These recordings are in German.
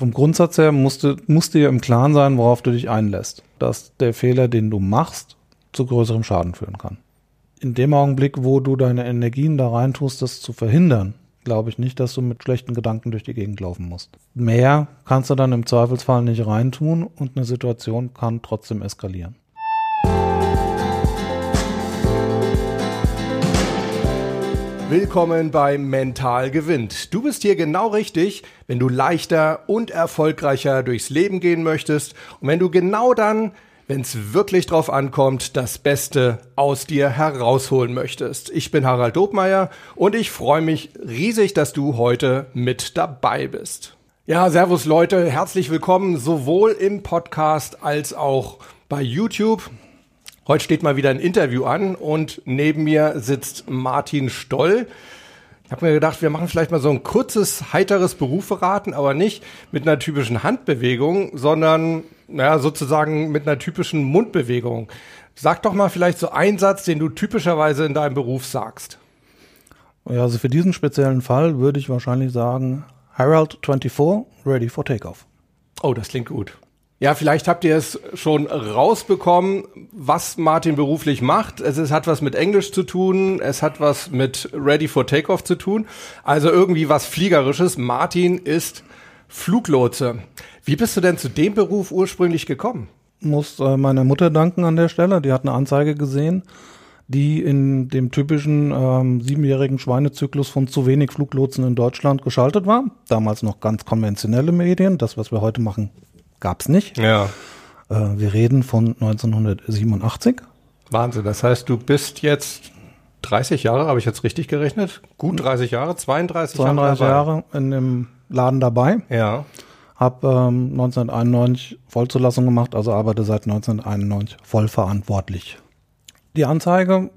Vom Grundsatz her musst du, musst dir im Klaren sein, worauf du dich einlässt. Dass der Fehler, den du machst, zu größerem Schaden führen kann. In dem Augenblick, wo du deine Energien da reintust, das zu verhindern, glaube ich nicht, dass du mit schlechten Gedanken durch die Gegend laufen musst. Mehr kannst du dann im Zweifelsfall nicht reintun und eine Situation kann trotzdem eskalieren. Willkommen bei Mental gewinnt. Du bist hier genau richtig, wenn du leichter und erfolgreicher durchs Leben gehen möchtest und wenn du genau dann, wenn es wirklich drauf ankommt, das Beste aus dir herausholen möchtest. Ich bin Harald Dobmeier und ich freue mich riesig, dass du heute mit dabei bist. Ja, servus Leute, herzlich willkommen sowohl im Podcast als auch bei YouTube. Heute steht mal wieder ein Interview an und neben mir sitzt Martin Stoll. Ich habe mir gedacht, wir machen vielleicht mal so ein kurzes, heiteres Beruferaten, aber nicht mit einer typischen Handbewegung, sondern naja, sozusagen mit einer typischen Mundbewegung. Sag doch mal vielleicht so einen Satz, den du typischerweise in deinem Beruf sagst. Ja, also für diesen speziellen Fall würde ich wahrscheinlich sagen, Harold 24, ready for takeoff. Oh, das klingt gut. Ja, vielleicht habt ihr es schon rausbekommen, was Martin beruflich macht. Es ist, hat was mit Englisch zu tun, es hat was mit Ready for Takeoff zu tun. Also irgendwie was Fliegerisches. Martin ist Fluglotse. Wie bist du denn zu dem Beruf ursprünglich gekommen? Muss äh, meiner Mutter danken an der Stelle. Die hat eine Anzeige gesehen, die in dem typischen ähm, siebenjährigen Schweinezyklus von zu wenig Fluglotsen in Deutschland geschaltet war. Damals noch ganz konventionelle Medien. Das, was wir heute machen, gab es nicht. Ja. Äh, wir reden von 1987. Wahnsinn. Das heißt, du bist jetzt 30 Jahre, habe ich jetzt richtig gerechnet? Gut 30 Jahre, 32, 32 Jahre, Jahre in dem Laden dabei. Ja. Hab ähm, 1991 Vollzulassung gemacht, also arbeite seit 1991 vollverantwortlich. Die Anzeige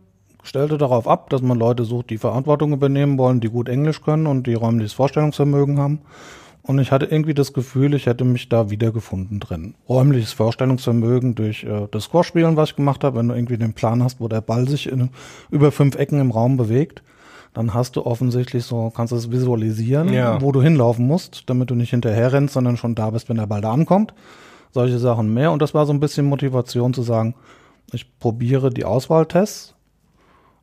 stellte darauf ab, dass man Leute sucht, die Verantwortung übernehmen wollen, die gut Englisch können und die räumliches Vorstellungsvermögen haben. Und ich hatte irgendwie das Gefühl, ich hätte mich da wiedergefunden drin. Räumliches Vorstellungsvermögen durch äh, das Squash-Spielen, was ich gemacht habe, wenn du irgendwie den Plan hast, wo der Ball sich in, über fünf Ecken im Raum bewegt, dann hast du offensichtlich so, kannst du es visualisieren, Ja. wo du hinlaufen musst, damit du nicht hinterher rennst, sondern schon da bist, wenn der Ball da ankommt. Solche Sachen mehr. Und das war so ein bisschen Motivation zu sagen, ich probiere die Auswahltests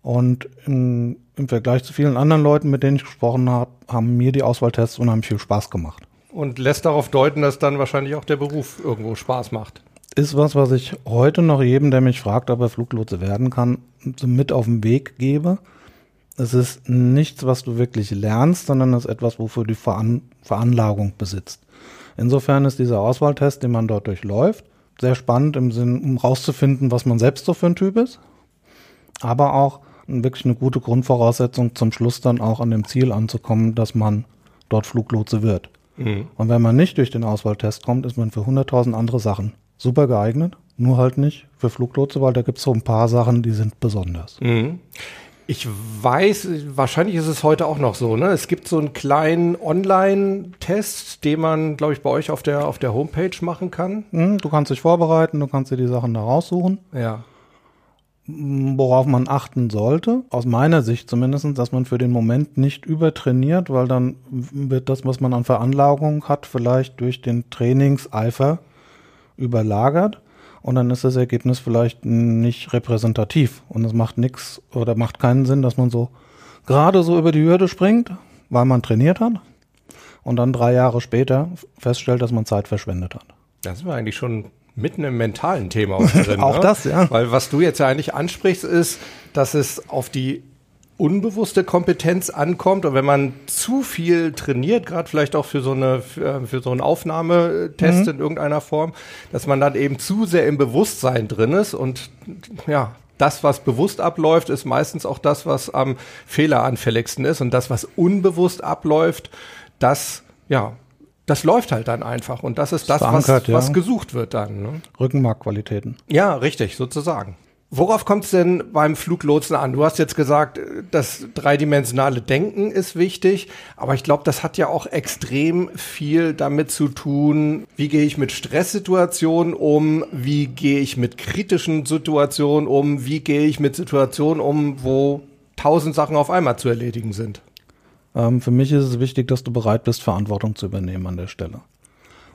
und im, im Vergleich zu vielen anderen Leuten, mit denen ich gesprochen habe, haben mir die Auswahltests unheimlich viel Spaß gemacht. Und lässt darauf deuten, dass dann wahrscheinlich auch der Beruf irgendwo Spaß macht. Ist was, was ich heute noch jedem, der mich fragt, ob er Fluglotse werden kann, so mit auf den Weg gebe. Es ist nichts, was du wirklich lernst, sondern es ist etwas, wofür du Veran Veranlagung besitzt. Insofern ist dieser Auswahltest, den man dort durchläuft, sehr spannend im Sinn, um rauszufinden, was man selbst so für ein Typ ist. Aber auch wirklich eine gute Grundvoraussetzung zum Schluss dann auch an dem Ziel anzukommen, dass man dort Fluglotse wird. Und wenn man nicht durch den Auswahltest kommt, ist man für 100.000 andere Sachen super geeignet. Nur halt nicht für Fluglotse, weil da gibt es so ein paar Sachen, die sind besonders. Mhm. Ich weiß, wahrscheinlich ist es heute auch noch so, ne? Es gibt so einen kleinen Online-Test, den man, glaube ich, bei euch auf der, auf der Homepage machen kann. Hm, Du kannst dich vorbereiten, du kannst dir die Sachen da raussuchen. Ja. Worauf man achten sollte, aus meiner Sicht zumindest, dass man für den Moment nicht übertrainiert, weil dann wird das, was man an Veranlagung hat, vielleicht durch den Trainingseifer überlagert und dann ist das Ergebnis vielleicht nicht repräsentativ und es macht nichts oder macht keinen Sinn, dass man so gerade so über die Hürde springt, weil man trainiert hat und dann drei Jahre später feststellt, dass man Zeit verschwendet hat. Da sind wir eigentlich schon mitten im mentalen Thema auch drin. Auch ne? das, ja. Weil was du jetzt ja eigentlich ansprichst, ist, dass es auf die unbewusste Kompetenz ankommt und wenn man zu viel trainiert, gerade vielleicht auch für so eine für, für so einen Aufnahmetest Mhm. in irgendeiner Form, dass man dann eben zu sehr im Bewusstsein drin ist und ja, das, was bewusst abläuft, ist meistens auch das, was am fehleranfälligsten ist und das, was unbewusst abläuft, das ja, das läuft halt dann einfach und das ist das, was, ja. was gesucht wird dann. Ne? Rückenmarkqualitäten. Ja, richtig, sozusagen. Worauf kommt es denn beim Fluglotsen an? Du hast jetzt gesagt, das dreidimensionale Denken ist wichtig, aber ich glaube, das hat ja auch extrem viel damit zu tun, wie gehe ich mit Stresssituationen um, wie gehe ich mit kritischen Situationen um, wie gehe ich mit Situationen um, wo tausend Sachen auf einmal zu erledigen sind. Ähm, für mich ist es wichtig, dass du bereit bist, Verantwortung zu übernehmen an der Stelle.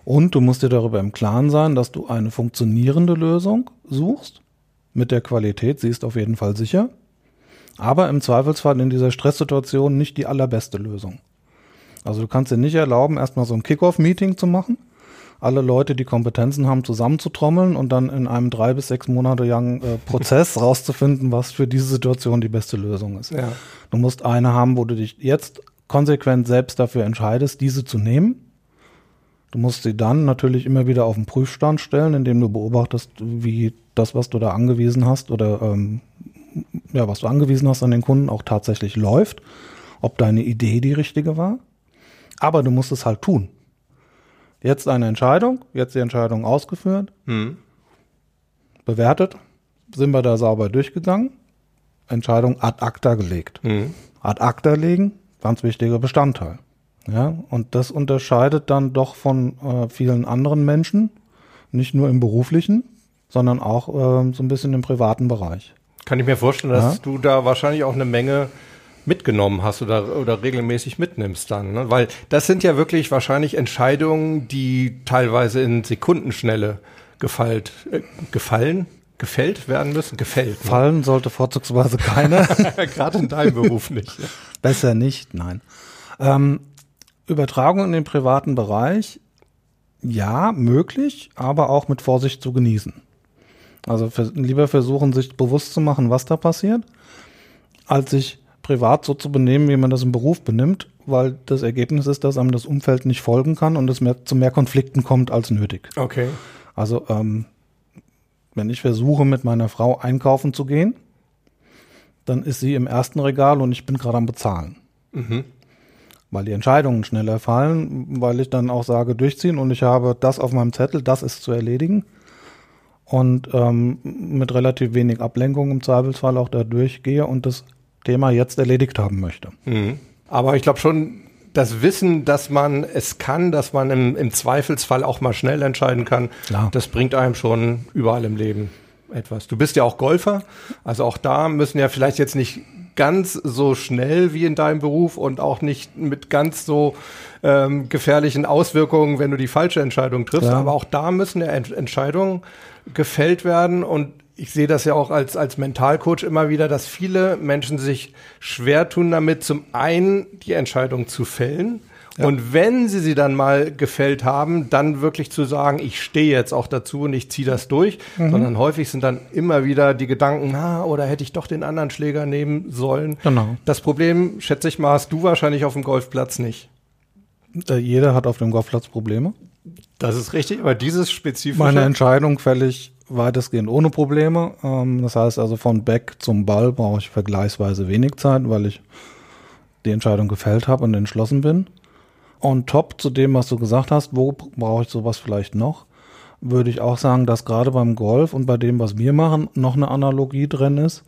Und du musst dir darüber im Klaren sein, dass du eine funktionierende Lösung suchst. Mit der Qualität, sie ist auf jeden Fall sicher. Aber im Zweifelsfall in dieser Stresssituation nicht die allerbeste Lösung. Also du kannst dir nicht erlauben, erstmal so ein Kickoff-Meeting zu machen, alle Leute, die Kompetenzen haben, zusammenzutrommeln und dann in einem drei bis sechs Monate langen äh, Prozess rauszufinden, was für diese Situation die beste Lösung ist. Ja. Du musst eine haben, wo du dich jetzt konsequent selbst dafür entscheidest, diese zu nehmen. Du musst sie dann natürlich immer wieder auf den Prüfstand stellen, indem du beobachtest, wie das, was du da angewiesen hast oder ähm, ja, was du angewiesen hast an den Kunden, auch tatsächlich läuft, ob deine Idee die richtige war. Aber du musst es halt tun. Jetzt eine Entscheidung, jetzt die Entscheidung ausgeführt, Hm. bewertet, sind wir da sauber durchgegangen, Entscheidung ad acta gelegt. Hm. Ad acta legen, ganz wichtiger Bestandteil. Ja, und das unterscheidet dann doch von äh, vielen anderen Menschen, nicht nur im beruflichen, sondern auch äh, so ein bisschen im privaten Bereich. Kann ich mir vorstellen, dass Ja. du da wahrscheinlich auch eine Menge mitgenommen hast oder, oder regelmäßig mitnimmst dann. Ne? Weil das sind ja wirklich wahrscheinlich Entscheidungen, die teilweise in Sekundenschnelle gefallt, äh, gefallen, gefällt werden müssen. Gefällt. Ne? Fallen sollte vorzugsweise keiner. Gerade in deinem Beruf nicht. Besser nicht, nein. Ähm, Übertragung in den privaten Bereich, ja, möglich, aber auch mit Vorsicht zu genießen. Also vers lieber versuchen, sich bewusst zu machen, was da passiert, als sich privat so zu benehmen, wie man das im Beruf benimmt, weil das Ergebnis ist, dass einem das Umfeld nicht folgen kann und es mehr, zu mehr Konflikten kommt als nötig. Okay. Also ähm, wenn ich versuche, mit meiner Frau einkaufen zu gehen, dann ist sie im ersten Regal und ich bin gerade am Bezahlen. Mhm. Weil die Entscheidungen schneller fallen, weil ich dann auch sage, durchziehen und ich habe das auf meinem Zettel, das ist zu erledigen. Und ähm, mit relativ wenig Ablenkung im Zweifelsfall auch da durchgehe und das Thema jetzt erledigt haben möchte. Mhm. Aber ich glaube schon, das Wissen, dass man es kann, dass man im, im Zweifelsfall auch mal schnell entscheiden kann, Klar. das bringt einem schon überall im Leben etwas. Du bist ja auch Golfer, also auch da müssen ja vielleicht jetzt nicht ganz so schnell wie in deinem Beruf und auch nicht mit ganz so ähm, gefährlichen Auswirkungen, wenn du die falsche Entscheidung triffst. Ja. Aber auch da müssen ja Ent Entscheidungen gefällt werden und ich sehe das ja auch als, als Mentalcoach immer wieder, dass viele Menschen sich schwer tun damit, zum einen die Entscheidung zu fällen und wenn sie sie dann mal gefällt haben, dann wirklich zu sagen, ich stehe jetzt auch dazu und ich ziehe das durch, sondern häufig sind dann immer wieder die Gedanken, na, oder hätte ich doch den anderen Schläger nehmen sollen. Genau. Das Problem, schätze ich mal, hast du wahrscheinlich auf dem Golfplatz nicht. Äh, jeder hat auf dem Golfplatz Probleme. Das ist richtig, aber dieses spezifische. Meine Entscheidung fällig weitestgehend ohne Probleme. Ähm, das heißt also von Back zum Ball brauche ich vergleichsweise wenig Zeit, weil ich die Entscheidung gefällt habe und entschlossen bin. On top zu dem, was du gesagt hast, wo brauche ich sowas vielleicht noch, würde ich auch sagen, dass gerade beim Golf und bei dem, was wir machen, noch eine Analogie drin ist,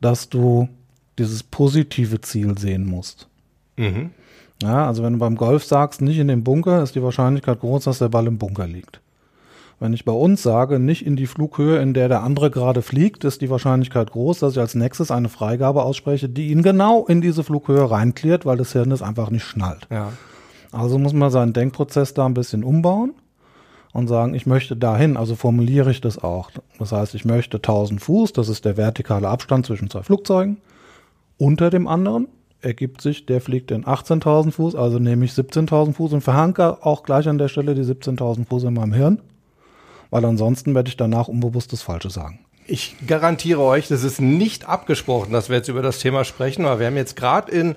dass du dieses positive Ziel sehen musst. mhm. Ja, also wenn du beim Golf sagst, nicht in den Bunker, ist die Wahrscheinlichkeit groß, dass der Ball im Bunker liegt. Wenn ich bei uns sage, nicht in die Flughöhe, in der der andere gerade fliegt, ist die Wahrscheinlichkeit groß, dass ich als nächstes eine Freigabe ausspreche, die ihn genau in diese Flughöhe reinklärt, weil das Hirn es einfach nicht schnallt. Ja. Also muss man seinen Denkprozess da ein bisschen umbauen und sagen, ich möchte dahin, also formuliere ich das auch. Das heißt, ich möchte 1000 Fuß, das ist der vertikale Abstand zwischen zwei Flugzeugen, unter dem anderen ergibt sich, der fliegt in 18.000 Fuß, also nehme ich 17.000 Fuß und verhanke auch gleich an der Stelle die 17.000 Fuß in meinem Hirn, weil ansonsten werde ich danach unbewusst das Falsche sagen. Ich garantiere euch, das ist nicht abgesprochen, dass wir jetzt über das Thema sprechen, aber wir haben jetzt gerade in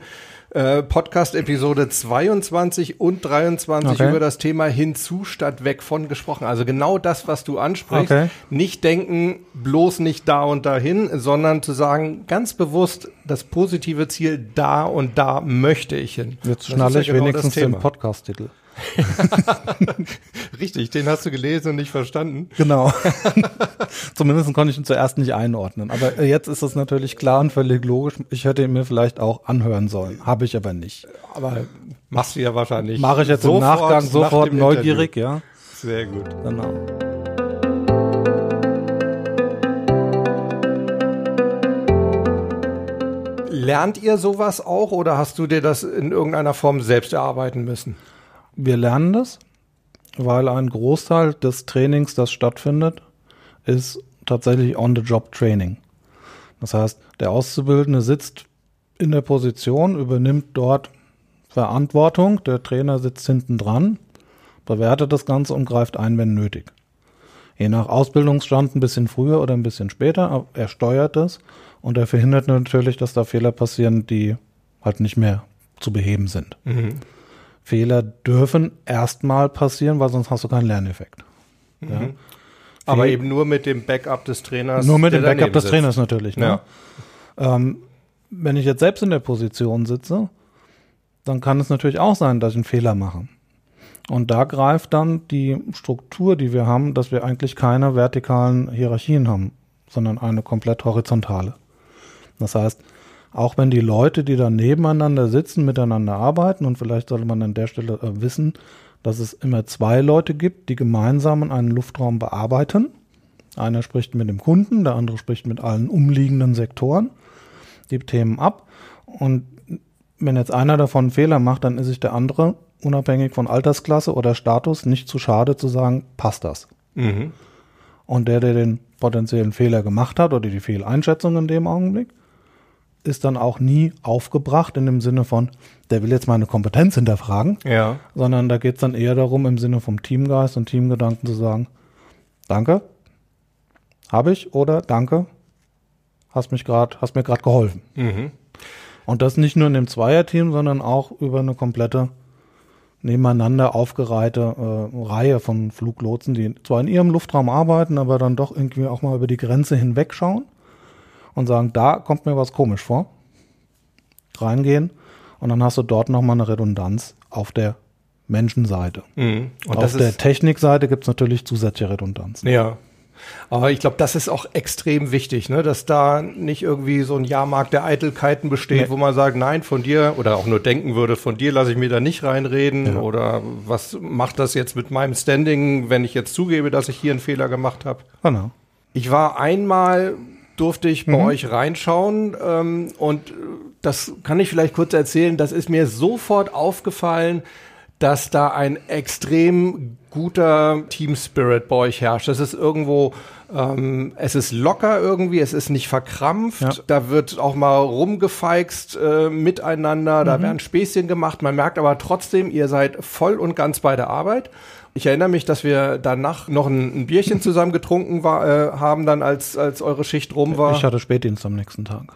äh, Podcast-Episode 22 und 23 Okay. über das Thema hinzu statt weg von gesprochen. Also genau das, was du ansprichst. Okay. Nicht denken, bloß nicht da und dahin, sondern zu sagen, ganz bewusst, das positive Ziel da und da möchte ich hin. Jetzt schnalle ja ich genau wenigstens den. Podcast-Titel. Richtig, den hast du gelesen und nicht verstanden. Genau. Zumindest konnte ich ihn zuerst nicht einordnen. Aber jetzt ist es natürlich klar und völlig logisch. Ich hätte ihn mir vielleicht auch anhören sollen. Habe ich aber nicht. Aber machst du ja wahrscheinlich. Mache ich jetzt im sofort Nachgang nach sofort dem neugierig, ja. Interview. Sehr gut. Genau. Lernt ihr sowas auch oder hast du dir das in irgendeiner Form selbst erarbeiten müssen? Wir lernen das. weil ein Großteil des Trainings, das stattfindet, ist tatsächlich On-the-Job-Training. Das heißt, der Auszubildende sitzt in der Position, übernimmt dort Verantwortung, der Trainer sitzt hinten dran, bewertet das Ganze und greift ein, wenn nötig. Je nach Ausbildungsstand ein bisschen früher oder ein bisschen später, er steuert das und er verhindert natürlich, dass da Fehler passieren, die halt nicht mehr zu beheben sind. Mhm. Fehler dürfen erstmal passieren, weil sonst hast du keinen Lerneffekt. Mhm. Ja. Aber eben nur mit dem Backup des Trainers. Nur mit dem Backup des sitzt. Trainers natürlich. Ne? Ja. Ähm, wenn ich jetzt selbst in der Position sitze, dann kann es natürlich auch sein, dass ich einen Fehler mache. Und da greift dann die Struktur, die wir haben, dass wir eigentlich keine vertikalen Hierarchien haben, sondern eine komplett horizontale. Das heißt, auch wenn die Leute, die da nebeneinander sitzen, miteinander arbeiten, und vielleicht sollte man an der Stelle äh, wissen, dass es immer zwei Leute gibt, die gemeinsam einen Luftraum bearbeiten. Einer spricht mit dem Kunden, der andere spricht mit allen umliegenden Sektoren, die Themen ab. Und wenn jetzt einer davon einen Fehler macht, dann ist sich der andere, unabhängig von Altersklasse oder Status, nicht zu schade zu sagen, passt das. Mhm. Und der, der den potenziellen Fehler gemacht hat oder die Fehleinschätzung in dem Augenblick, ist dann auch nie aufgebracht in dem Sinne von, der will jetzt meine Kompetenz hinterfragen, Ja. sondern da geht es dann eher darum, im Sinne vom Teamgeist und Teamgedanken zu sagen, danke, habe ich oder danke, hast mich gerade, hast mir gerade geholfen. Mhm. Und das nicht nur in dem Zweierteam, sondern auch über eine komplette nebeneinander aufgereihte äh, Reihe von Fluglotsen, die zwar in ihrem Luftraum arbeiten, aber dann doch irgendwie auch mal über die Grenze hinwegschauen und sagen, da kommt mir was komisch vor. Reingehen und dann hast du dort nochmal eine Redundanz auf der Menschenseite. Mhm. Und auf der Technikseite gibt es natürlich zusätzliche Redundanzen. ja. Aber ich glaube, das ist auch extrem wichtig, ne? dass da nicht irgendwie so ein Jahrmarkt der Eitelkeiten besteht, Nee. wo man sagt, nein, von dir oder auch nur denken würde, von dir lasse ich mir da nicht reinreden Ja. oder was macht das jetzt mit meinem Standing, wenn ich jetzt zugebe, dass ich hier einen Fehler gemacht habe. Genau. Ich war einmal, durfte ich bei Mhm. euch reinschauen ähm, und äh, das kann ich vielleicht kurz erzählen, das ist mir sofort aufgefallen, dass da ein extrem guter Team Spirit bei euch herrscht. Das ist irgendwo, ähm, es ist locker irgendwie, es ist nicht verkrampft, Ja. da wird auch mal rumgefeixt äh, miteinander, da werden Späßchen gemacht, man merkt aber trotzdem, ihr seid voll und ganz bei der Arbeit. Ich erinnere mich, dass wir danach noch ein, ein Bierchen zusammen getrunken war, äh, haben, dann als, als eure Schicht rum war. Ich hatte Spätdienst am nächsten Tag.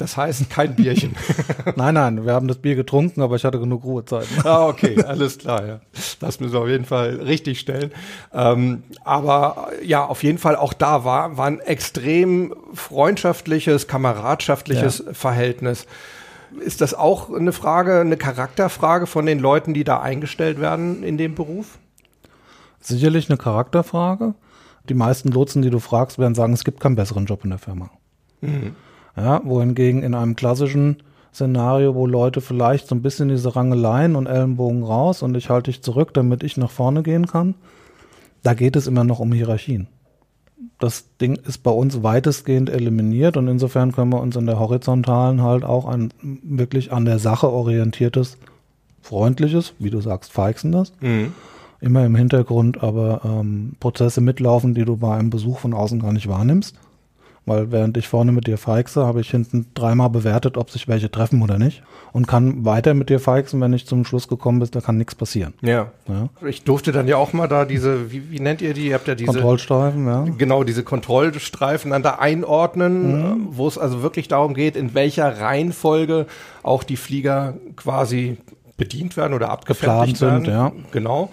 Das heißt kein Bierchen. nein, nein, wir haben das Bier getrunken, aber ich hatte genug Ruhezeiten. ah, okay, alles klar, ja. Das müssen wir auf jeden Fall richtig stellen. Ähm, aber ja, auf jeden Fall auch da war, war ein extrem freundschaftliches, kameradschaftliches Verhältnis. Ist das auch eine Frage, eine Charakterfrage von den Leuten, die da eingestellt werden in dem Beruf? Sicherlich eine Charakterfrage. Die meisten Lotsen, die du fragst, werden sagen, es gibt keinen besseren Job in der Firma. Ja, wohingegen in einem klassischen Szenario, wo Leute vielleicht so ein bisschen diese Rangeleien und Ellenbogen raus und ich halte dich zurück, damit ich nach vorne gehen kann, da geht es immer noch um Hierarchien. Das Ding ist bei uns weitestgehend eliminiert und insofern können wir uns in der horizontalen halt auch ein wirklich an der Sache orientiertes, freundliches, wie du sagst, feixendes, immer im Hintergrund aber ähm, Prozesse mitlaufen, die du bei einem Besuch von außen gar nicht wahrnimmst. Weil während ich vorne mit dir feixe, habe ich hinten dreimal bewertet, ob sich welche treffen oder nicht. Und kann weiter mit dir feixen, wenn ich zum Schluss gekommen bin, da kann nichts passieren. Ja. Ja. Ich durfte dann ja auch mal da diese, wie, wie nennt ihr die? Ihr habt ja diese Kontrollstreifen, ja. Genau, diese Kontrollstreifen dann da einordnen, äh, wo es also wirklich darum geht, in welcher Reihenfolge auch die Flieger quasi bedient werden oder abgefertigt Geplant werden. sind, ja. Genau.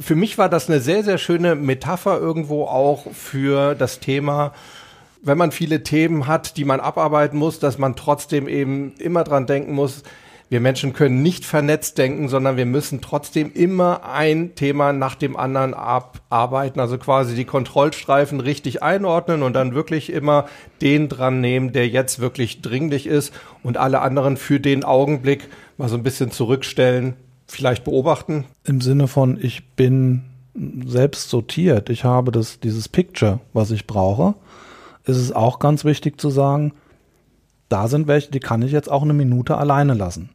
Für mich war das eine sehr, sehr schöne Metapher irgendwo auch für das Thema, wenn man viele Themen hat, die man abarbeiten muss, dass man trotzdem eben immer dran denken muss, wir Menschen können nicht vernetzt denken, sondern wir müssen trotzdem immer ein Thema nach dem anderen abarbeiten. Also quasi die Kontrollstreifen richtig einordnen und dann wirklich immer den dran nehmen, der jetzt wirklich dringlich ist und alle anderen für den Augenblick mal so ein bisschen zurückstellen, vielleicht beobachten. Im Sinne von, ich bin selbst sortiert, ich habe das, dieses Picture, was ich brauche, ist es auch ganz wichtig zu sagen, da sind welche, die kann ich jetzt auch eine Minute alleine lassen.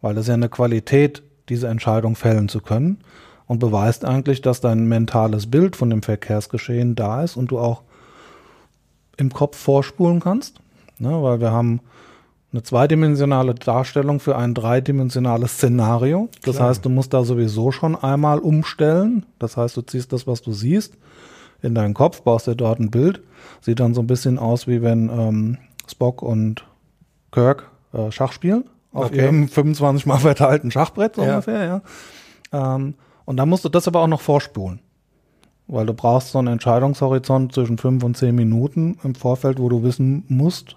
Weil das ist ja eine Qualität, diese Entscheidung fällen zu können. und beweist eigentlich, dass dein mentales Bild von dem Verkehrsgeschehen da ist und du auch im Kopf vorspulen kannst. Ne, weil wir haben eine zweidimensionale Darstellung für ein dreidimensionales Szenario. Das Klar. heißt, du musst da sowieso schon einmal umstellen. Das heißt, du ziehst das, was du siehst, in deinen Kopf, baust dir dort ein Bild. Sieht dann so ein bisschen aus, wie wenn ähm, Spock und Kirk äh, Schach spielen. Auf Okay. ihrem 25 mal verteilten Schachbrett so Ja. ungefähr, ja. Ähm, und dann musst du das aber auch noch vorspulen. Weil du brauchst so einen Entscheidungshorizont zwischen fünf und zehn Minuten im Vorfeld, wo du wissen musst,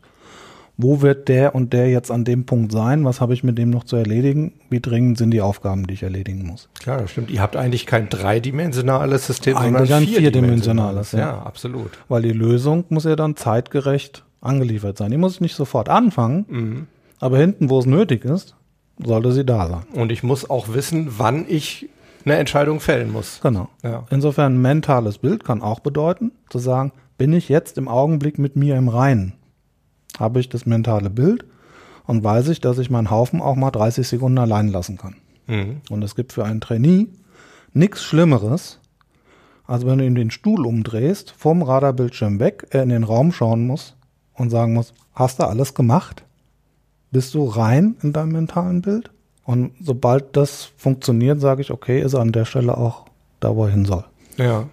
wo wird der und der jetzt an dem Punkt sein, was habe ich mit dem noch zu erledigen, wie dringend sind die Aufgaben, die ich erledigen muss. Klar, das stimmt. Ihr habt eigentlich kein dreidimensionales System, Eigentlich sondern ein vierdimensionales, Ja, ja. absolut. Weil die Lösung muss ja dann zeitgerecht angeliefert sein. Die muss ich nicht sofort anfangen, Mhm. aber hinten, wo es nötig ist, sollte sie da sein. Und ich muss auch wissen, wann ich eine Entscheidung fällen muss. Genau. Ja. Insofern ein mentales Bild kann auch bedeuten, zu sagen, bin ich jetzt im Augenblick mit mir im Reinen? Habe ich das mentale Bild und weiß ich, dass ich meinen Haufen auch mal 30 Sekunden allein lassen kann. Mhm. Und es gibt für einen Trainee nichts Schlimmeres, als wenn du ihm den Stuhl umdrehst, vom Radarbildschirm weg, er in den Raum schauen muss und sagen muss, hast du alles gemacht? Bist du rein in deinem mentalen Bild? Und sobald das funktioniert, sage ich, okay, ist er an der Stelle auch da, wo er hin soll. Ja.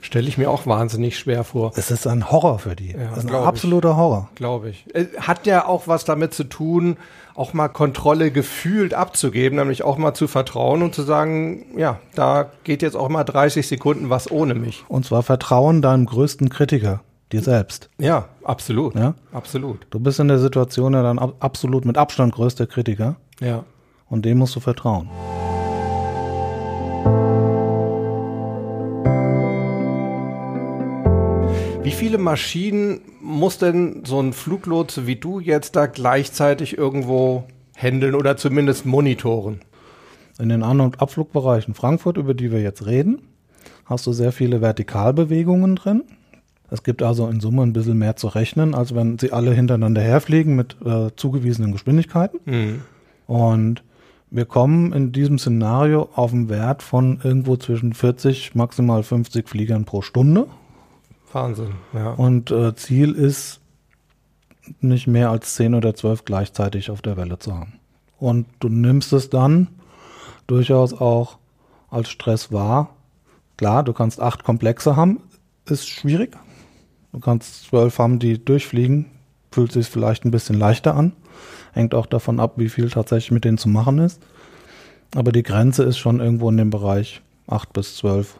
Stelle ich mir auch wahnsinnig schwer vor. Es ist ein Horror für die. Ja, das ist ein glaub ich. absoluter Horror. Glaube ich. Äh, Hat ja auch was damit zu tun, auch mal Kontrolle gefühlt abzugeben, nämlich auch mal zu vertrauen und zu sagen, ja, da geht jetzt auch mal 30 Sekunden was ohne mich. Und zwar Vertrauen deinem größten Kritiker, dir selbst. Ja, absolut. Ja? Absolut. Du bist in der Situation ja dann ab, absolut mit Abstand größter Kritiker Ja. und dem musst du vertrauen. Viele Maschinen muss denn so ein Fluglotse wie du jetzt da gleichzeitig irgendwo handeln oder zumindest monitoren? In den An- und Abflugbereichen Frankfurt, über die wir jetzt reden, hast du sehr viele Vertikalbewegungen drin. Es gibt also in Summe ein bisschen mehr zu rechnen, als wenn sie alle hintereinander herfliegen mit äh, zugewiesenen Geschwindigkeiten. Mhm. Und wir kommen in diesem Szenario auf einen Wert von irgendwo zwischen 40, maximal 50 Fliegern pro Stunde. Wahnsinn, ja. Und äh, Ziel ist, nicht mehr als 10 oder 12 gleichzeitig auf der Welle zu haben. Und du nimmst es dann durchaus auch als Stress wahr. Klar, du kannst acht Komplexe haben, ist schwierig. Du kannst zwölf haben, die durchfliegen, fühlt sich vielleicht ein bisschen leichter an. Hängt auch davon ab, wie viel tatsächlich mit denen zu machen ist. Aber die Grenze ist schon irgendwo in dem Bereich acht bis zwölf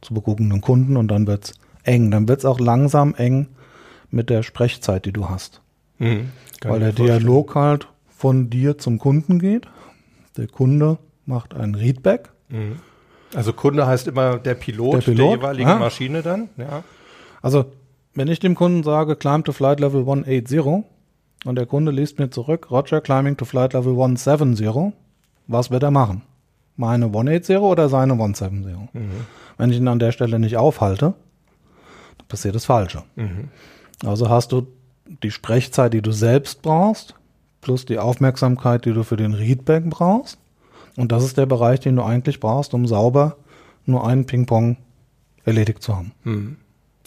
zu beguckenden Kunden und dann wird's eng. Dann wird's auch langsam eng mit der Sprechzeit, die du hast. Mhm. Weil der vorstellen. Dialog halt von dir zum Kunden geht. Der Kunde macht ein Readback. Mhm. Also Kunde heißt immer der Pilot, Der Pilot, jeweiligen ah. Maschine dann, ja. Also, wenn ich dem Kunden sage, climb to flight level 180 und der Kunde liest mir zurück, Roger, climbing to flight level 170, was wird er machen? Meine 180 oder seine 170? Wenn ich ihn an der Stelle nicht aufhalte, passiert das Falsche. Also hast du die Sprechzeit, die du selbst brauchst, plus die Aufmerksamkeit, die du für den Readback brauchst. Und das ist der Bereich, den du eigentlich brauchst, um sauber nur einen Ping-Pong erledigt zu haben.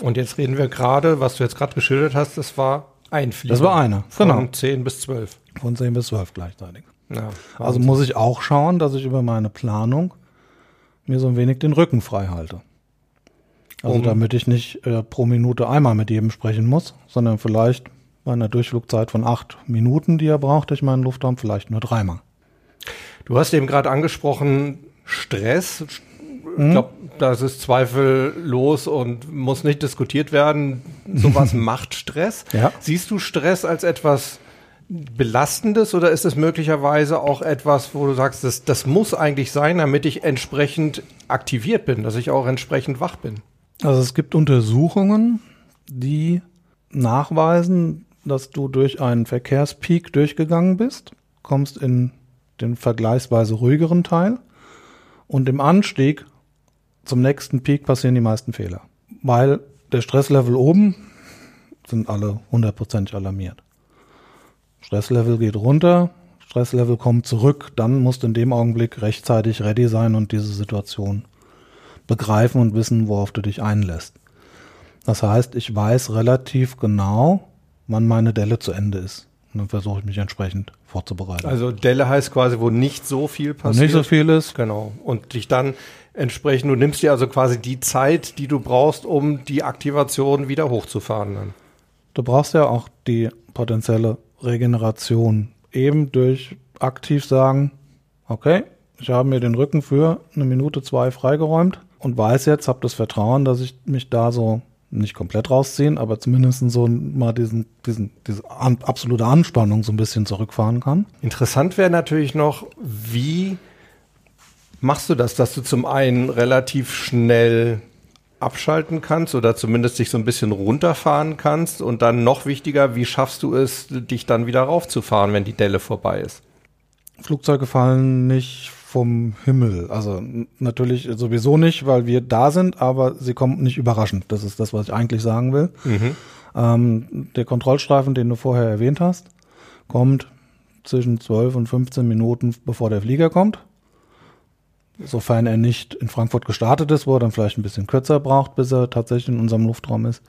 Und jetzt reden wir gerade, was du jetzt gerade geschildert hast, das war ein Flieger. Das war einer, Von genau. 10 bis 12. Von 10 bis 12 gleichzeitig. Ja, Also muss ich auch schauen, dass ich über meine Planung mir so ein wenig den Rücken frei halte. Also Um- damit ich nicht äh, pro Minute einmal mit jedem sprechen muss, sondern vielleicht bei einer Durchflugzeit von acht Minuten, die er braucht durch meinen Luftraum, vielleicht nur dreimal. Du hast eben gerade angesprochen, Stress. Mhm. Ich glaube, das ist zweifellos und muss nicht diskutiert werden. Sowas macht Stress. Ja. Siehst du Stress als etwas Belastendes oder ist es möglicherweise auch etwas, wo du sagst, das, das muss eigentlich sein, damit ich entsprechend aktiviert bin, dass ich auch entsprechend wach bin? Also es gibt Untersuchungen, die nachweisen, dass du durch einen Verkehrspeak durchgegangen bist, kommst in den vergleichsweise ruhigeren Teil und im Anstieg zum nächsten Peak passieren die meisten Fehler. Weil der Stresslevel oben sind alle hundertprozentig alarmiert. Stresslevel geht runter, Stresslevel kommt zurück, dann musst du in dem Augenblick rechtzeitig ready sein und diese Situation begreifen und wissen, worauf du dich einlässt. Das heißt, ich weiß relativ genau, wann meine Delle zu Ende ist. Und dann versuche ich mich entsprechend vorzubereiten. Also Delle heißt quasi, wo nicht so viel passiert. Wo nicht so viel ist. Genau. Und dich dann entsprechend, du nimmst dir also quasi die Zeit, die du brauchst, um die Aktivation wieder hochzufahren. Dann. Du brauchst ja auch die potenzielle Regeneration. Eben durch aktiv sagen, okay, ich habe mir den Rücken für eine Minute, zwei freigeräumt und weiß jetzt, habe das Vertrauen, dass ich mich da so nicht komplett rausziehen, aber zumindest so mal diesen, diesen, diese an, absolute Anspannung so ein bisschen zurückfahren kann. Interessant wäre natürlich noch, wie machst du das, dass du zum einen relativ schnell abschalten kannst oder zumindest dich so ein bisschen runterfahren kannst und dann noch wichtiger, wie schaffst du es, dich dann wieder raufzufahren, wenn die Delle vorbei ist? Flugzeuge fallen nicht vom Himmel. Also natürlich sowieso nicht, weil wir da sind, aber sie kommen nicht überraschend. Das ist das, was ich eigentlich sagen will. Mhm. Ähm, der Kontrollstreifen, den du vorher erwähnt hast, kommt zwischen 12 und 15 Minuten, bevor der Flieger kommt. Sofern er nicht in Frankfurt gestartet ist, wo er dann vielleicht ein bisschen kürzer braucht, bis er tatsächlich in unserem Luftraum ist.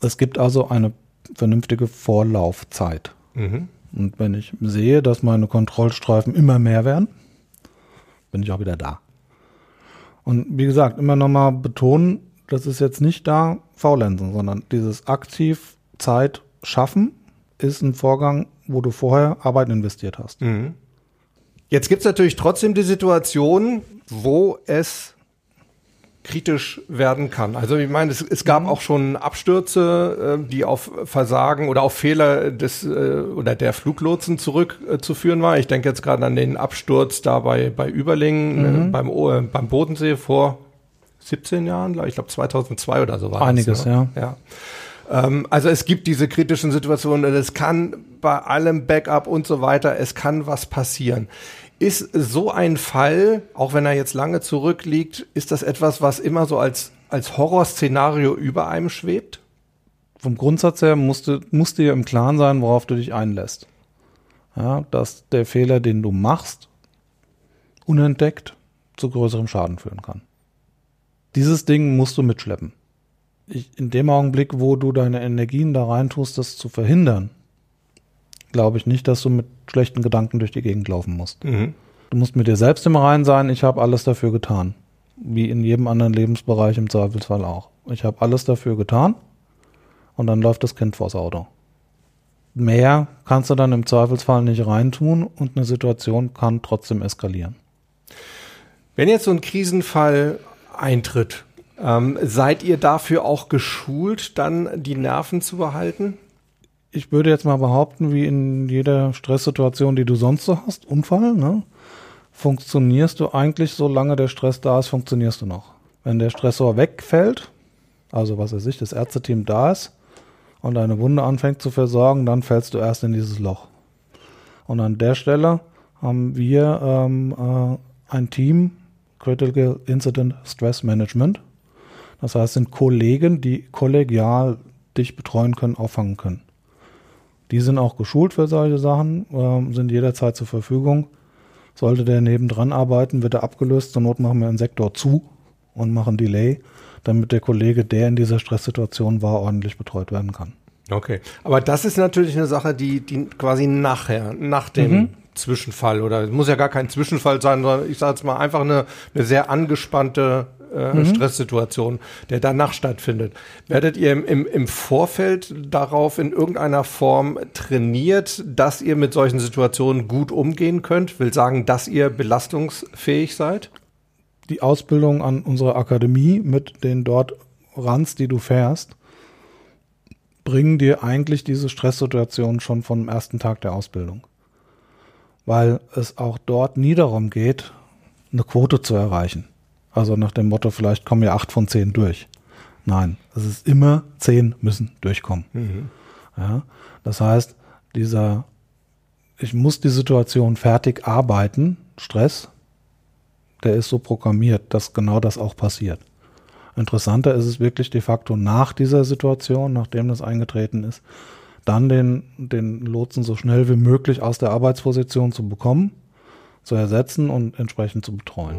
Es gibt also eine vernünftige Vorlaufzeit. Mhm. Und wenn ich sehe, dass meine Kontrollstreifen immer mehr werden, bin ich auch wieder da. Und wie gesagt, immer nochmal betonen, das ist jetzt nicht da faulenzen, sondern dieses aktiv Zeit schaffen ist ein Vorgang, wo du vorher Arbeit investiert hast. Mhm. Jetzt gibt es natürlich trotzdem die Situation, wo es kritisch werden kann. Also ich meine, es, es gab mhm. auch schon Abstürze, äh, die auf Versagen oder auf Fehler des äh, oder der Fluglotsen zurückzuführen äh, war. Ich denke jetzt gerade an den Absturz da bei, bei Überlingen äh, mhm. beim, äh, beim Bodensee vor 17 Jahren, ich glaube 2002 oder so war Einiges, das, ne? ja. ja. Ähm, also es gibt diese kritischen Situationen und es kann bei allem Backup und so weiter, es kann was passieren. Ist so ein Fall, auch wenn er jetzt lange zurückliegt, ist das etwas, was immer so als, als Horrorszenario über einem schwebt? Vom Grundsatz her musst du, musst dir im Klaren sein, worauf du dich einlässt. Ja, dass der Fehler, den du machst, unentdeckt zu größerem Schaden führen kann. Dieses Ding musst du mitschleppen. Ich, in dem Augenblick, wo du deine Energien da reintust, das zu verhindern, glaube ich nicht, dass du mit schlechten Gedanken durch die Gegend laufen musst. Mhm. Du musst mit dir selbst im Reinen sein, ich habe alles dafür getan. Wie in jedem anderen Lebensbereich im Zweifelsfall auch. Ich habe alles dafür getan und dann läuft das Kind vors Auto. Mehr kannst du dann im Zweifelsfall nicht reintun und eine Situation kann trotzdem eskalieren. Wenn jetzt so ein Krisenfall eintritt, ähm, seid ihr dafür auch geschult, dann die Nerven zu behalten? Ich würde jetzt mal behaupten, wie in jeder Stresssituation, die du sonst so hast, Unfall, ne? Funktionierst du eigentlich, solange der Stress da ist, funktionierst du noch. Wenn der Stressor wegfällt, also was weiß ich, das Ärzteteam da ist und deine Wunde anfängt zu versorgen, dann fällst du erst in dieses Loch. Und an der Stelle haben wir ähm, äh, ein Team, Critical Incident Stress Management. Das heißt, sind Kollegen, die kollegial dich betreuen können, auffangen können. Die sind auch geschult für solche Sachen, äh, sind jederzeit zur Verfügung. Sollte der nebendran arbeiten, wird er abgelöst. Zur Not machen wir einen Sektor zu und machen Delay, damit der Kollege, der in dieser Stresssituation war, ordentlich betreut werden kann. Okay, aber das ist natürlich eine Sache, die, die quasi nachher, nach dem mhm. Zwischenfall oder muss ja gar kein Zwischenfall sein, sondern ich sage jetzt mal einfach eine, eine sehr angespannte äh, mhm. Stresssituation, der danach stattfindet. Werdet ihr im, im, im Vorfeld darauf in irgendeiner Form trainiert, dass ihr mit solchen Situationen gut umgehen könnt? Will sagen, dass ihr belastungsfähig seid? Die Ausbildung an unserer Akademie mit den dort Runs, die du fährst, bringen dir eigentlich diese Stresssituation schon vom ersten Tag der Ausbildung. Weil es auch dort nie darum geht, eine Quote zu erreichen. Also nach dem Motto, vielleicht kommen ja acht von zehn durch. Nein, es ist immer zehn müssen durchkommen. Mhm. Ja, das heißt, dieser, ich muss die Situation fertig arbeiten, Stress, der ist so programmiert, dass genau das auch passiert. Interessanter ist es wirklich de facto nach dieser Situation, nachdem das eingetreten ist, dann den, den Lotsen so schnell wie möglich aus der Arbeitsposition zu bekommen, zu ersetzen und entsprechend zu betreuen.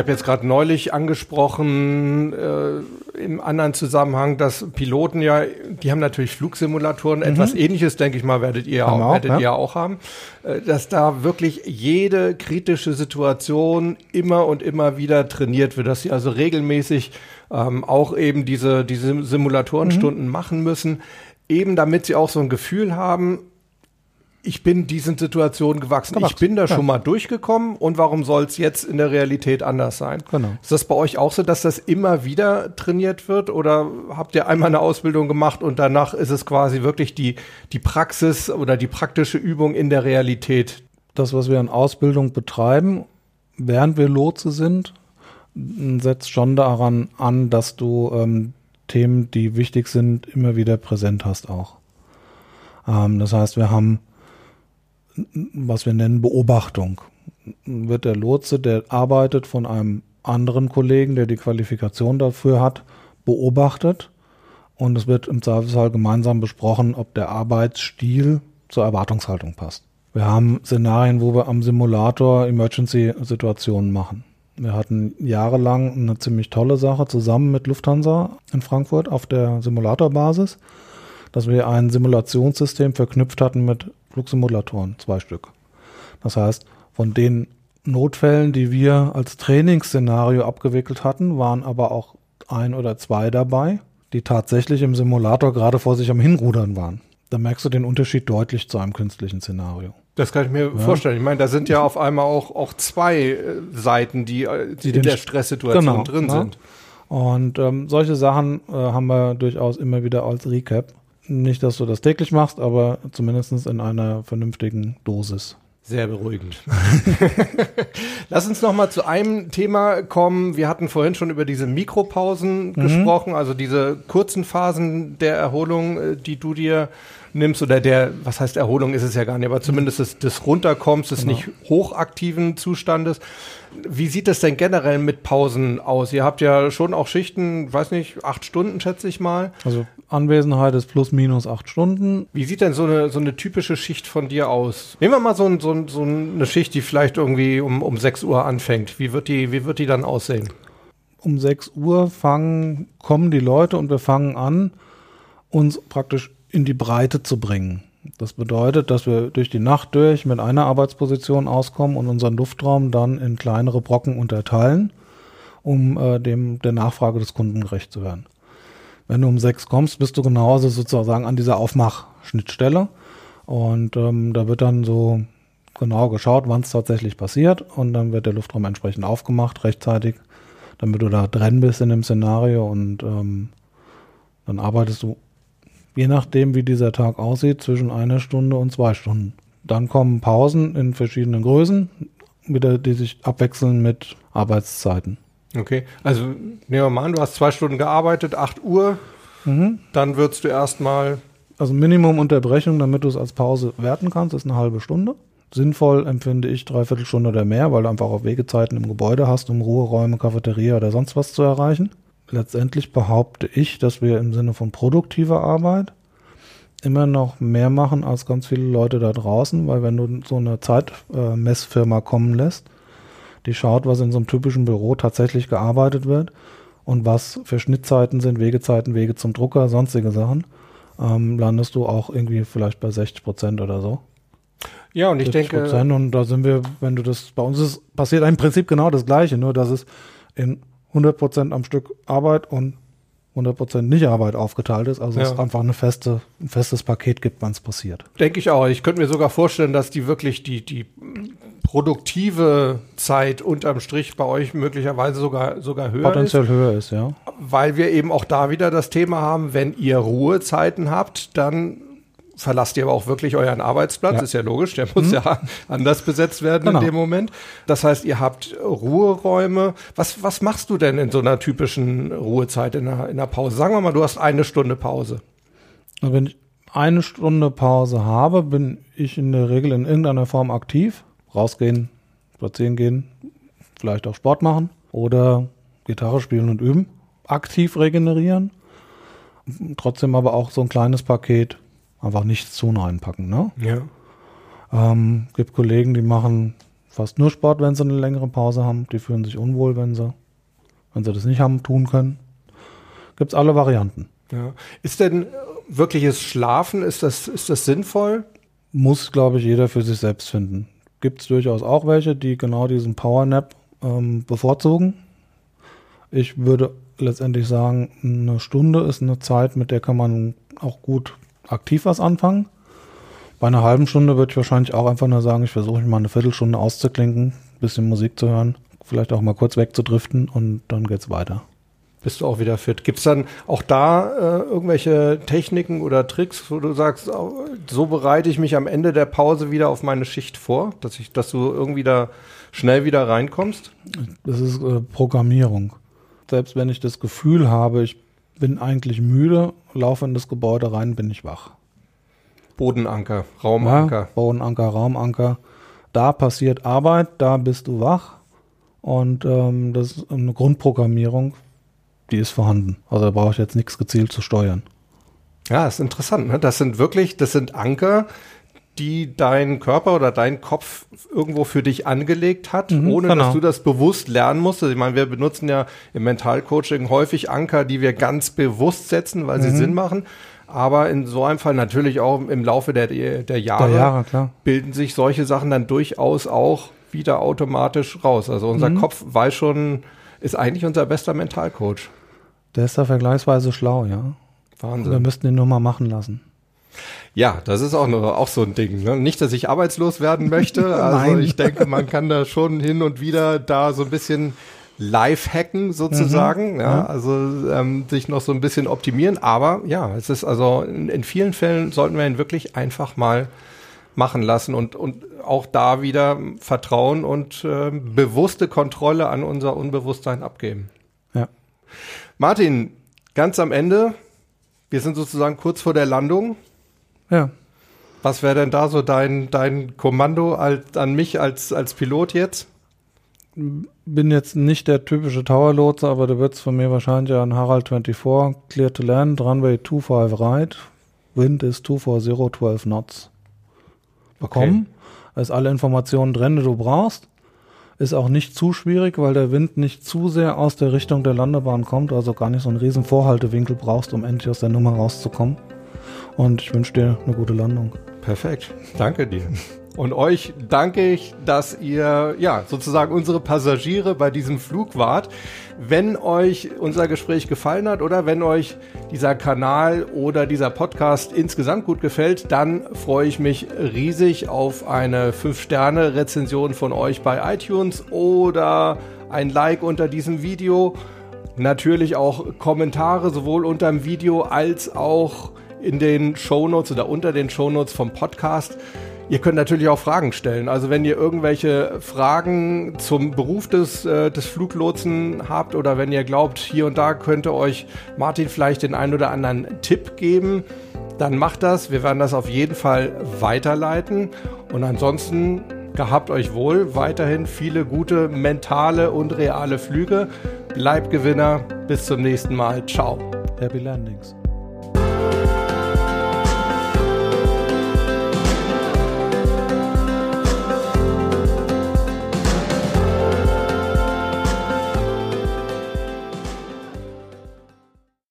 Habe jetzt gerade neulich angesprochen äh, im anderen Zusammenhang, dass Piloten ja, die haben natürlich Flugsimulatoren, mhm. etwas ähnliches, denke ich mal, werdet ihr auch, auch, werdet ja. ihr auch haben, äh, dass da wirklich jede kritische Situation immer und immer wieder trainiert wird, dass sie also regelmäßig ähm, auch eben diese, diese Simulatorenstunden mhm. machen müssen, eben damit sie auch so ein Gefühl haben, ich bin diesen Situationen gewachsen. gewachsen. Ich bin da ja. schon mal durchgekommen und warum soll es jetzt in der Realität anders sein? Genau. Ist das bei euch auch so, dass das immer wieder trainiert wird oder habt ihr einmal eine Ausbildung gemacht und danach ist es quasi wirklich die, die Praxis oder die praktische Übung in der Realität? Das, was wir an Ausbildung betreiben, während wir Lotse sind, setzt schon daran an, dass du ähm, Themen, die wichtig sind, immer wieder präsent hast auch. Ähm, das heißt, wir haben was wir nennen Beobachtung. Wird der Lotse, der arbeitet von einem anderen Kollegen, der die Qualifikation dafür hat, beobachtet und es wird im Zweifelsfall gemeinsam besprochen, ob der Arbeitsstil zur Erwartungshaltung passt. Wir haben Szenarien, wo wir am Simulator Emergency-Situationen machen. Wir hatten jahrelang eine ziemlich tolle Sache zusammen mit Lufthansa in Frankfurt auf der Simulatorbasis, dass wir ein Simulationssystem verknüpft hatten mit Flugsimulatoren, zwei Stück. Das heißt, von den Notfällen, die wir als Trainingsszenario abgewickelt hatten, waren aber auch ein oder zwei dabei, die tatsächlich im Simulator gerade vor sich am Hinrudern waren. Da merkst du den Unterschied deutlich zu einem künstlichen Szenario. Das kann ich mir ja. vorstellen. Ich meine, da sind ja auf einmal auch, auch zwei äh, Seiten, die, äh, die in der Stresssituation genau, drin ja. sind. Und ähm, solche Sachen äh, haben wir durchaus immer wieder als Recap. Nicht, dass du das täglich machst, aber zumindest in einer vernünftigen Dosis. Sehr beruhigend. Lass uns noch mal zu einem Thema kommen. Wir hatten vorhin schon über diese Mikropausen mhm. gesprochen, also diese kurzen Phasen der Erholung, äh, die du dir nimmst oder der, was heißt Erholung ist es ja gar nicht, aber zumindest des, des Runterkommens, des genau. nicht hochaktiven Zustandes. Wie sieht das denn generell mit Pausen aus? Ihr habt ja schon auch Schichten, weiß nicht, acht Stunden schätze ich mal. Also Anwesenheit ist plus minus acht Stunden. Wie sieht denn so eine, so eine typische Schicht von dir aus? Nehmen wir mal so, ein, so, so eine Schicht, die vielleicht irgendwie um, um 6 Uhr anfängt. Wie wird, die, wie wird die dann aussehen? Um 6 Uhr fangen, kommen die Leute und wir fangen an, uns praktisch in die Breite zu bringen. Das bedeutet, dass wir durch die Nacht durch mit einer Arbeitsposition auskommen und unseren Luftraum dann in kleinere Brocken unterteilen, um äh, dem der Nachfrage des Kunden gerecht zu werden. Wenn du um sechs kommst, bist du genauso sozusagen an dieser Aufmachschnittstelle. Und ähm, da wird dann so genau geschaut, wann es tatsächlich passiert. Und dann wird der Luftraum entsprechend aufgemacht rechtzeitig, damit du da drin bist in dem Szenario. Und ähm, dann arbeitest du je nachdem, wie dieser Tag aussieht, zwischen einer Stunde und zwei Stunden. Dann kommen Pausen in verschiedenen Größen, wieder, die sich abwechseln mit Arbeitszeiten. Okay, also nehmen wir mal an, du hast zwei Stunden gearbeitet, 8 Uhr, mhm. dann würdest du erstmal. Also Minimum Unterbrechung, damit du es als Pause werten kannst, ist eine halbe Stunde. Sinnvoll empfinde ich dreiviertel Stunde oder mehr, weil du einfach auch Wegezeiten im Gebäude hast, um Ruheräume, Cafeteria oder sonst was zu erreichen letztendlich behaupte ich, dass wir im Sinne von produktiver Arbeit immer noch mehr machen als ganz viele Leute da draußen, weil wenn du so eine Zeitmessfirma kommen lässt, die schaut, was in so einem typischen Büro tatsächlich gearbeitet wird und was für Schnittzeiten sind, Wegezeiten, Wege zum Drucker, sonstige Sachen, ähm, landest du auch irgendwie vielleicht bei 60 Prozent oder so. Ja, und ich denke. Und da sind wir, wenn du das, bei uns ist, passiert im Prinzip genau das Gleiche, nur dass es in 100% am Stück Arbeit und 100% nicht Arbeit aufgeteilt ist. Also ja. es einfach eine feste, ein festes Paket gibt, wann es passiert. Denke ich auch. Ich könnte mir sogar vorstellen, dass die wirklich die, die produktive Zeit unterm Strich bei euch möglicherweise sogar, sogar höher Potenziell ist. höher ist, ja. Weil wir eben auch da wieder das Thema haben, wenn ihr Ruhezeiten habt, dann verlasst ihr aber auch wirklich euren Arbeitsplatz, ja. ist ja logisch, der muss mhm. ja anders besetzt werden genau. in dem Moment. Das heißt, ihr habt Ruheräume. Was, was machst du denn in so einer typischen Ruhezeit in einer, in einer Pause? Sagen wir mal, du hast eine Stunde Pause. Wenn ich eine Stunde Pause habe, bin ich in der Regel in irgendeiner Form aktiv. Rausgehen, spazieren gehen, vielleicht auch Sport machen oder Gitarre spielen und üben. Aktiv regenerieren. Trotzdem aber auch so ein kleines Paket einfach nichts zu reinpacken. Ne? Ja. Ähm, gibt Kollegen, die machen fast nur Sport, wenn sie eine längere Pause haben. Die fühlen sich unwohl, wenn sie, wenn sie das nicht haben, tun können. Gibt's alle Varianten. Ja. Ist denn wirkliches Schlafen, ist das, ist das sinnvoll? Muss, glaube ich, jeder für sich selbst finden. Gibt's durchaus auch welche, die genau diesen Power Nap ähm, bevorzugen. Ich würde letztendlich sagen, eine Stunde ist eine Zeit, mit der kann man auch gut aktiv was anfangen. Bei einer halben Stunde würde ich wahrscheinlich auch einfach nur sagen, ich versuche mich mal eine Viertelstunde auszuklinken, bisschen Musik zu hören, vielleicht auch mal kurz wegzudriften und dann geht's weiter. Bist du auch wieder fit? Gibt's dann auch da äh, irgendwelche Techniken oder Tricks, wo du sagst, so bereite ich mich am Ende der Pause wieder auf meine Schicht vor, dass ich, dass du irgendwie da schnell wieder reinkommst? Das ist äh, Programmierung. Selbst wenn ich das Gefühl habe, ich bin eigentlich müde, laufe in das Gebäude rein, bin ich wach. Bodenanker, Raumanker. Ja, Bodenanker, Raumanker. Da passiert Arbeit, da bist du wach. Und ähm, das ist eine Grundprogrammierung, die ist vorhanden. Also da brauche ich jetzt nichts gezielt zu steuern. Ja, ist interessant. Ne? Das sind wirklich, das sind Anker, die dein Körper oder dein Kopf irgendwo für dich angelegt hat, mhm, ohne genau. dass du das bewusst lernen musst. Ich meine, wir benutzen ja im Mentalcoaching häufig Anker, die wir ganz bewusst setzen, weil mhm. sie Sinn machen. Aber in so einem Fall natürlich auch im Laufe der, der Jahre, der Jahre bilden sich solche Sachen dann durchaus auch wieder automatisch raus. Also unser mhm. Kopf weiß schon, ist eigentlich unser bester Mentalcoach. Der ist da vergleichsweise schlau, ja. Wahnsinn. Wir müssten ihn nur mal machen lassen. Ja, das ist auch, nur, auch so ein Ding. Ne? Nicht, dass ich arbeitslos werden möchte. Also ich denke, man kann da schon hin und wieder da so ein bisschen live hacken sozusagen. Mhm, ja, also ähm, sich noch so ein bisschen optimieren. Aber ja, es ist also in, in vielen Fällen sollten wir ihn wirklich einfach mal machen lassen und, und auch da wieder Vertrauen und äh, bewusste Kontrolle an unser Unbewusstsein abgeben. Ja. Martin, ganz am Ende, wir sind sozusagen kurz vor der Landung. Ja. Was wäre denn da so dein, dein Kommando als, an mich als, als Pilot jetzt? Bin jetzt nicht der typische Tower-Lotse, aber da wird es von mir wahrscheinlich an Harald 24, Clear to Land, Runway 25 right, Wind ist 240, 12 Knots. Bekommen. Okay. Da ist alle Informationen drin, die du brauchst. Ist auch nicht zu schwierig, weil der Wind nicht zu sehr aus der Richtung der Landebahn kommt, also gar nicht so einen riesen Vorhaltewinkel brauchst, um endlich aus der Nummer rauszukommen. Und ich wünsche dir eine gute Landung. Perfekt. Danke dir. Und euch danke ich, dass ihr ja sozusagen unsere Passagiere bei diesem Flug wart. Wenn euch unser Gespräch gefallen hat oder wenn euch dieser Kanal oder dieser Podcast insgesamt gut gefällt, dann freue ich mich riesig auf eine 5-Sterne-Rezension von euch bei iTunes oder ein Like unter diesem Video. Natürlich auch Kommentare sowohl unter dem Video als auch in den Shownotes oder unter den Shownotes vom Podcast. Ihr könnt natürlich auch Fragen stellen. Also wenn ihr irgendwelche Fragen zum Beruf des, äh, des Fluglotsen habt oder wenn ihr glaubt, hier und da könnte euch Martin vielleicht den einen oder anderen Tipp geben, dann macht das. Wir werden das auf jeden Fall weiterleiten. Und ansonsten gehabt euch wohl. Weiterhin viele gute mentale und reale Flüge. Bleibt Gewinner. Bis zum nächsten Mal. Ciao. Happy Landings.